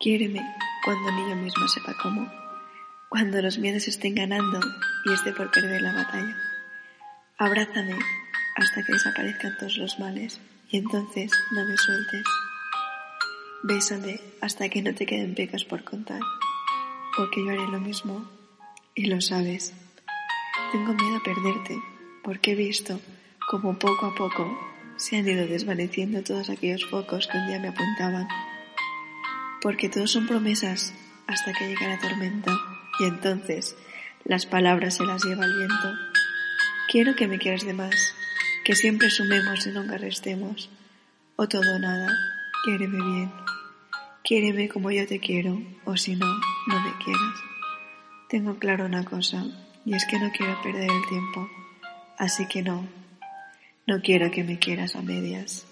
Quiéreme cuando ni yo misma sepa cómo, cuando los miedos estén ganando y esté por perder la batalla. Abrázame hasta que desaparezcan todos los males y entonces no me sueltes. Bésame hasta que no te queden pecas por contar, porque yo haré lo mismo y lo sabes. Tengo miedo a perderte, porque he visto como poco a poco se han ido desvaneciendo todos aquellos focos que un día me apuntaban. Porque todos son promesas hasta que llega la tormenta y entonces las palabras se las lleva el viento. Quiero que me quieras de más, que siempre sumemos y nunca restemos. O todo o nada, quiéreme bien. Quiéreme como yo te quiero, o si no, no me quieras. Tengo claro una cosa, y es que no quiero perder el tiempo. Así que no, no quiero que me quieras a medias.